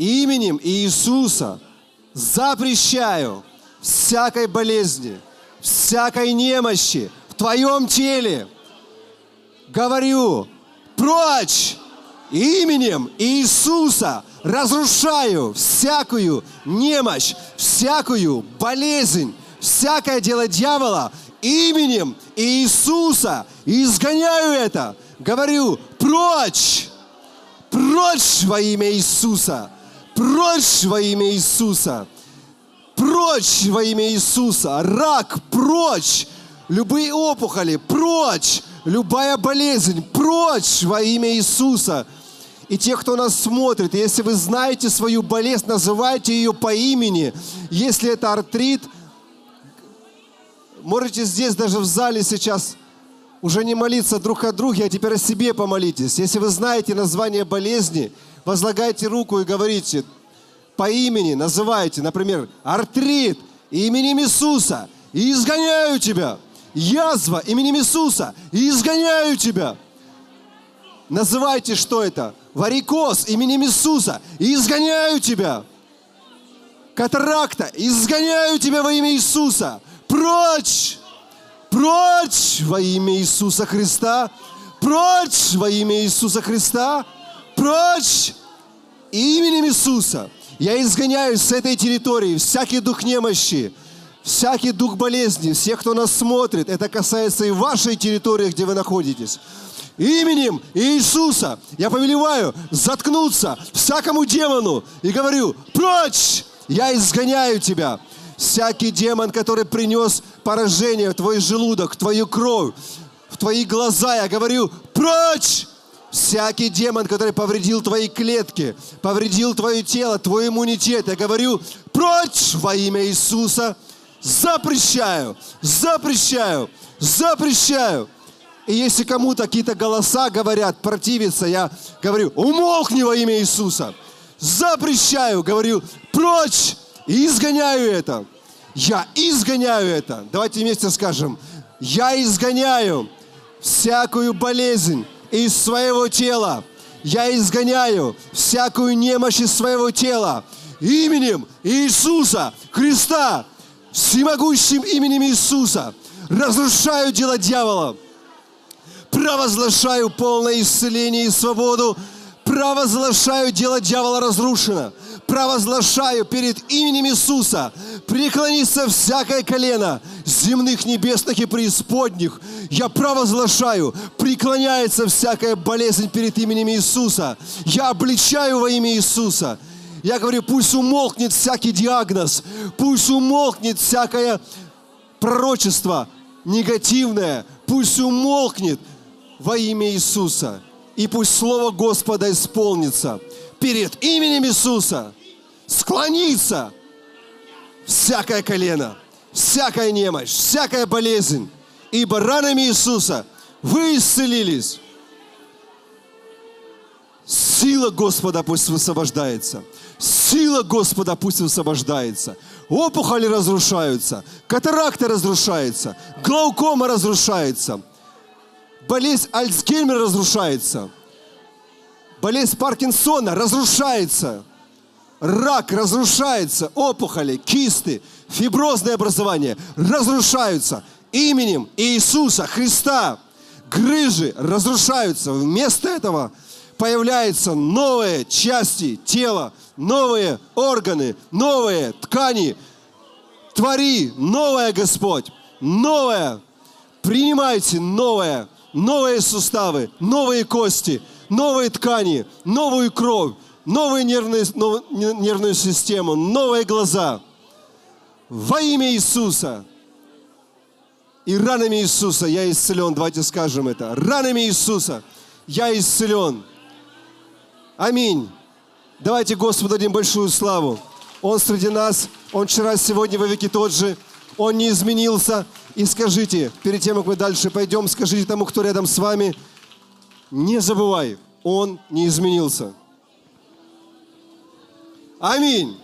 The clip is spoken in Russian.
именем Иисуса запрещаю всякой болезни, всякой немощи в твоем теле. Говорю, прочь именем Иисуса разрушаю всякую немощь, всякую болезнь, всякое дело дьявола именем Иисуса. Изгоняю это. Говорю, прочь, прочь во имя Иисуса, прочь во имя Иисуса, прочь во имя Иисуса, рак, прочь, любые опухоли, прочь, любая болезнь, прочь во имя Иисуса. И те, кто нас смотрит, если вы знаете свою болезнь, называйте ее по имени. Если это артрит, можете здесь даже в зале сейчас уже не молиться друг о друге, а теперь о себе помолитесь. Если вы знаете название болезни, возлагайте руку и говорите по имени, называйте, например, артрит именем Иисуса, и изгоняю тебя. Язва именем Иисуса, и изгоняю тебя. Называйте, что это? Варикоз именем Иисуса, и изгоняю тебя. Катаракта, изгоняю тебя во имя Иисуса. Прочь! Прочь во имя Иисуса Христа! Прочь во имя Иисуса Христа! Прочь! Именем Иисуса я изгоняю с этой территории всякий дух немощи, всякий дух болезни, всех, кто нас смотрит. Это касается и вашей территории, где вы находитесь. Именем Иисуса я повелеваю заткнуться всякому демону и говорю, прочь, я изгоняю тебя. Всякий демон, который принес поражение в твой желудок, в твою кровь, в твои глаза, я говорю, прочь! Всякий демон, который повредил твои клетки, повредил твое тело, твой иммунитет, я говорю, прочь во имя Иисуса, запрещаю, запрещаю, запрещаю. И если кому-то какие-то голоса говорят, противиться, я говорю, умолкни во имя Иисуса. Запрещаю, говорю, прочь изгоняю это. Я изгоняю это. Давайте вместе скажем. Я изгоняю всякую болезнь из своего тела. Я изгоняю всякую немощь из своего тела. Именем Иисуса Христа, всемогущим именем Иисуса, разрушаю дело дьявола. Провозглашаю полное исцеление и свободу. Провозглашаю дело дьявола разрушено провозглашаю перед именем Иисуса, преклонится всякое колено земных, небесных и преисподних. Я провозглашаю, преклоняется всякая болезнь перед именем Иисуса. Я обличаю во имя Иисуса. Я говорю, пусть умолкнет всякий диагноз, пусть умолкнет всякое пророчество негативное, пусть умолкнет во имя Иисуса. И пусть Слово Господа исполнится перед именем Иисуса склониться всякое колено, всякая немощь, всякая болезнь, ибо ранами Иисуса вы исцелились. Сила Господа пусть высвобождается. Сила Господа пусть высвобождается. Опухоли разрушаются, катаракта разрушается, глаукома разрушается, болезнь Альцгеймера разрушается, болезнь Паркинсона разрушается – рак разрушается, опухоли, кисты, фиброзное образование разрушаются именем Иисуса Христа. Грыжи разрушаются. Вместо этого появляются новые части тела, новые органы, новые ткани. Твори новое, Господь, новое. Принимайте новое, новые суставы, новые кости, новые ткани, новую кровь, новую нервную, нов, нервную систему, новые глаза. Во имя Иисуса. И ранами Иисуса я исцелен. Давайте скажем это. Ранами Иисуса я исцелен. Аминь. Давайте Господу дадим большую славу. Он среди нас. Он вчера, сегодня, во веки тот же. Он не изменился. И скажите, перед тем, как мы дальше пойдем, скажите тому, кто рядом с вами, не забывай, Он не изменился. Аминь.